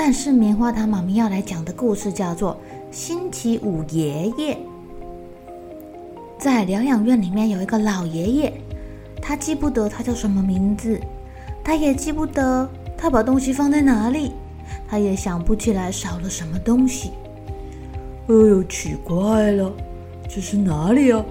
但是棉花糖妈咪要来讲的故事叫做《星期五爷爷》。在疗养院里面有一个老爷爷，他记不得他叫什么名字，他也记不得他把东西放在哪里，他也想不起来少了什么东西。哎呦，奇怪了，这是哪里啊？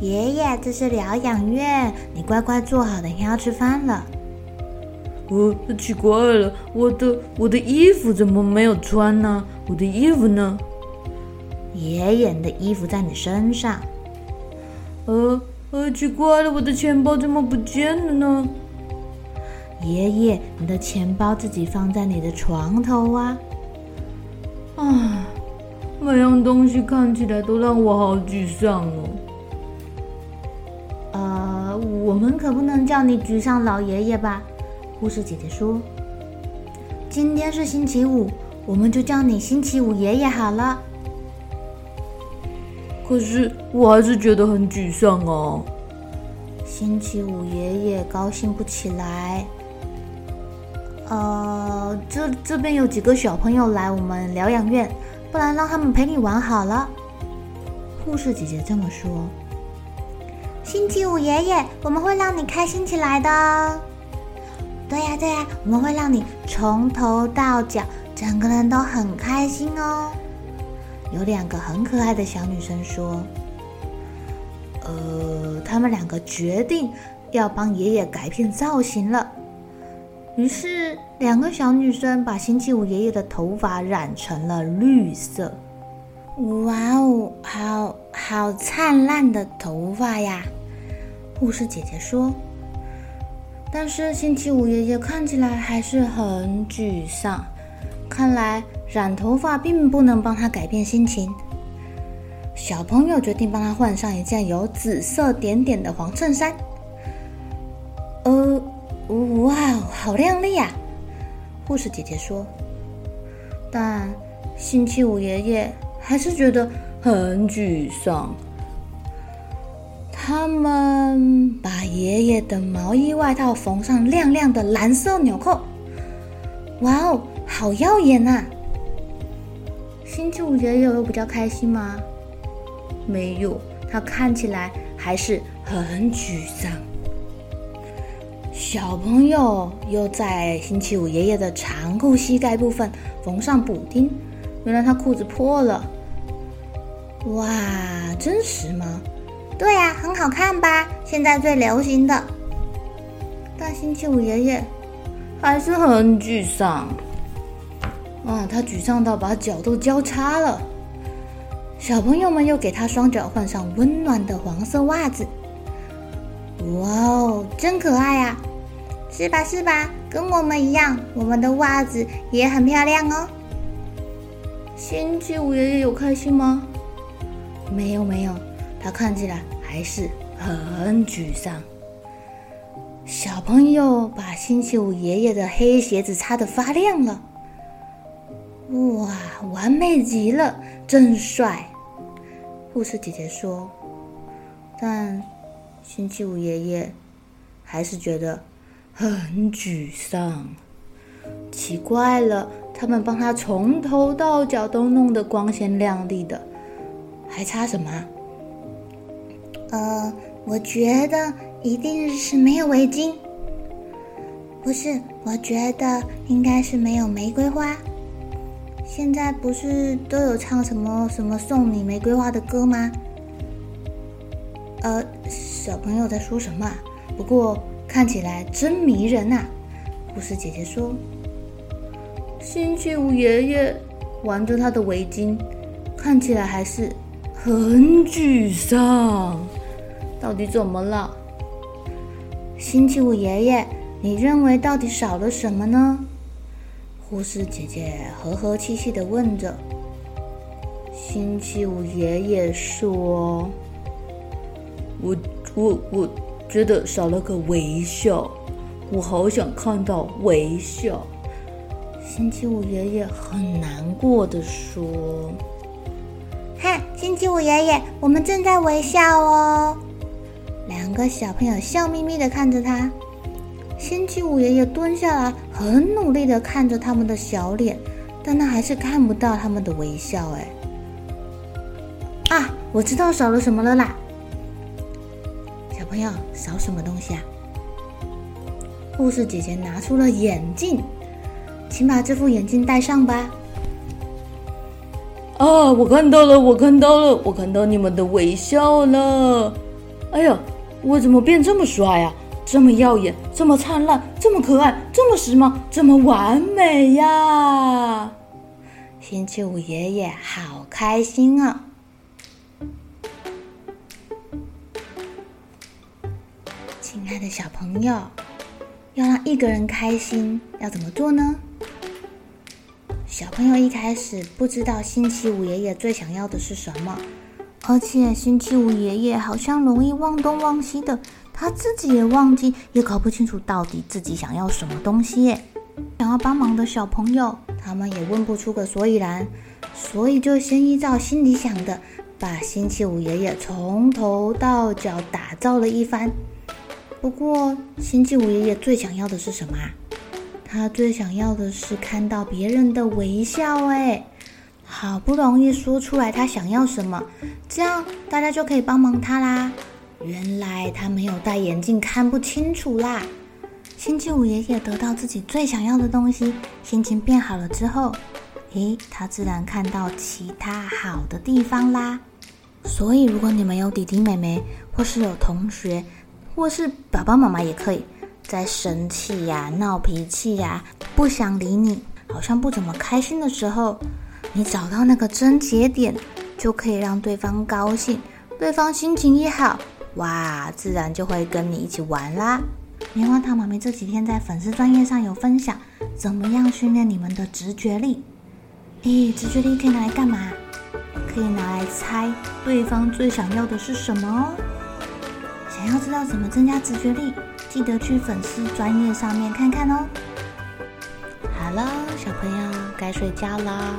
爷爷，这是疗养院，你乖乖坐好，等下要吃饭了。哦，奇怪了，我的我的衣服怎么没有穿呢？我的衣服呢？爷爷你的衣服在你身上。呃呃，奇怪了，我的钱包怎么不见了呢？爷爷，你的钱包自己放在你的床头啊。啊，每样东西看起来都让我好沮丧哦。呃，我们可不能叫你沮丧老爷爷吧？护士姐姐说：“今天是星期五，我们就叫你星期五爷爷好了。”可是我还是觉得很沮丧哦。星期五爷爷高兴不起来。呃，这这边有几个小朋友来我们疗养院，不然让他们陪你玩好了。护士姐姐这么说：“星期五爷爷，我们会让你开心起来的。”对呀对呀，我们会让你从头到脚整个人都很开心哦。有两个很可爱的小女生说：“呃，他们两个决定要帮爷爷改变造型了。”于是，两个小女生把星期五爷爷的头发染成了绿色。哇哦，好好灿烂的头发呀！护士姐姐说。但是星期五爷爷看起来还是很沮丧，看来染头发并不能帮他改变心情。小朋友决定帮他换上一件有紫色点点的黄衬衫。呃，哇，好亮丽呀！护士姐姐说。但星期五爷爷还是觉得很沮丧。他们把爷爷的毛衣外套缝上亮亮的蓝色纽扣，哇哦，好耀眼呐！星期五爷爷有比较开心吗？没有，他看起来还是很沮丧。小朋友又在星期五爷爷的长裤膝盖部分缝上补丁，原来他裤子破了。哇，真时髦！对呀、很好看吧？现在最流行的。但星期五爷爷还是很沮丧。哇，他沮丧到把脚都交叉了。小朋友们又给他双脚换上温暖的黄色袜子。哇哦，真可爱呀、是吧？是吧？跟我们一样，我们的袜子也很漂亮哦。星期五爷爷有开心吗？没有，没有。他看起来还是很沮丧。小朋友把星期五爷爷的黑鞋子擦得发亮了，哇，完美极了，真帅！护士姐姐说。但星期五爷爷还是觉得很沮丧。奇怪了，他们帮他从头到脚都弄得光鲜亮丽的，还差什么？呃，我觉得一定是没有围巾。不是，我觉得应该是没有玫瑰花。现在不是都有唱什么什么送你玫瑰花的歌吗？呃，小朋友在说什么？不过看起来真迷人呐。护士姐姐说：“星期五爷爷玩着他的围巾，看起来还是很沮丧。到底怎么了？”星期五爷爷，你认为到底少了什么呢？护士姐姐和和气气地问着。星期五爷爷说：“我我我觉得少了个微笑，我好想看到微笑。”星期五爷爷很难过地说：“哈，星期五爷爷，我们正在微笑哦。”两个小朋友笑眯眯地看着他。星期五爷爷蹲下来，很努力地看着他们的小脸，但他还是看不到他们的微笑。哎，啊，我知道少了什么了啦！小朋友，少什么东西啊？护士姐姐拿出了眼镜，请把这副眼镜戴上吧。啊，我看到了，我看到了，我看到你们的微笑了。哎呀，我怎么变这么帅呀？这么耀眼，这么灿烂，这么可爱，这么时髦，这么完美呀！星期五爷爷好开心啊！亲爱的小朋友，要让一个人开心，要怎么做呢？小朋友一开始不知道星期五爷爷最想要的是什么，而且星期五爷爷好像容易忘东忘西的。他自己也忘记，也搞不清楚到底自己想要什么东西。想要帮忙的小朋友，他们也问不出个所以然，所以就先依照心里想的，把星期五爷爷从头到脚打造了一番。不过，星期五爷爷最想要的是什么啊？他最想要的是看到别人的微笑。哎，好不容易说出来他想要什么，这样大家就可以帮忙他啦。原来他没有戴眼镜，看不清楚啦。星期五爷爷得到自己最想要的东西，心情变好了之后，诶，他自然看到其他好的地方啦。所以，如果你们有弟弟妹妹，或是有同学，或是爸爸妈妈也可以，在生气呀、闹脾气呀、不想理你，好像不怎么开心的时候，你找到那个症结点，就可以让对方高兴，对方心情一好。哇，自然就会跟你一起玩啦！棉花糖妈咪这几天在粉丝专业上有分享，怎么样训练你们的直觉力？诶，直觉力可以拿来干嘛？可以拿来猜对方最想要的是什么哦。想要知道怎么增加直觉力，记得去粉丝专业上面看看哦。好了，小朋友该睡觉了，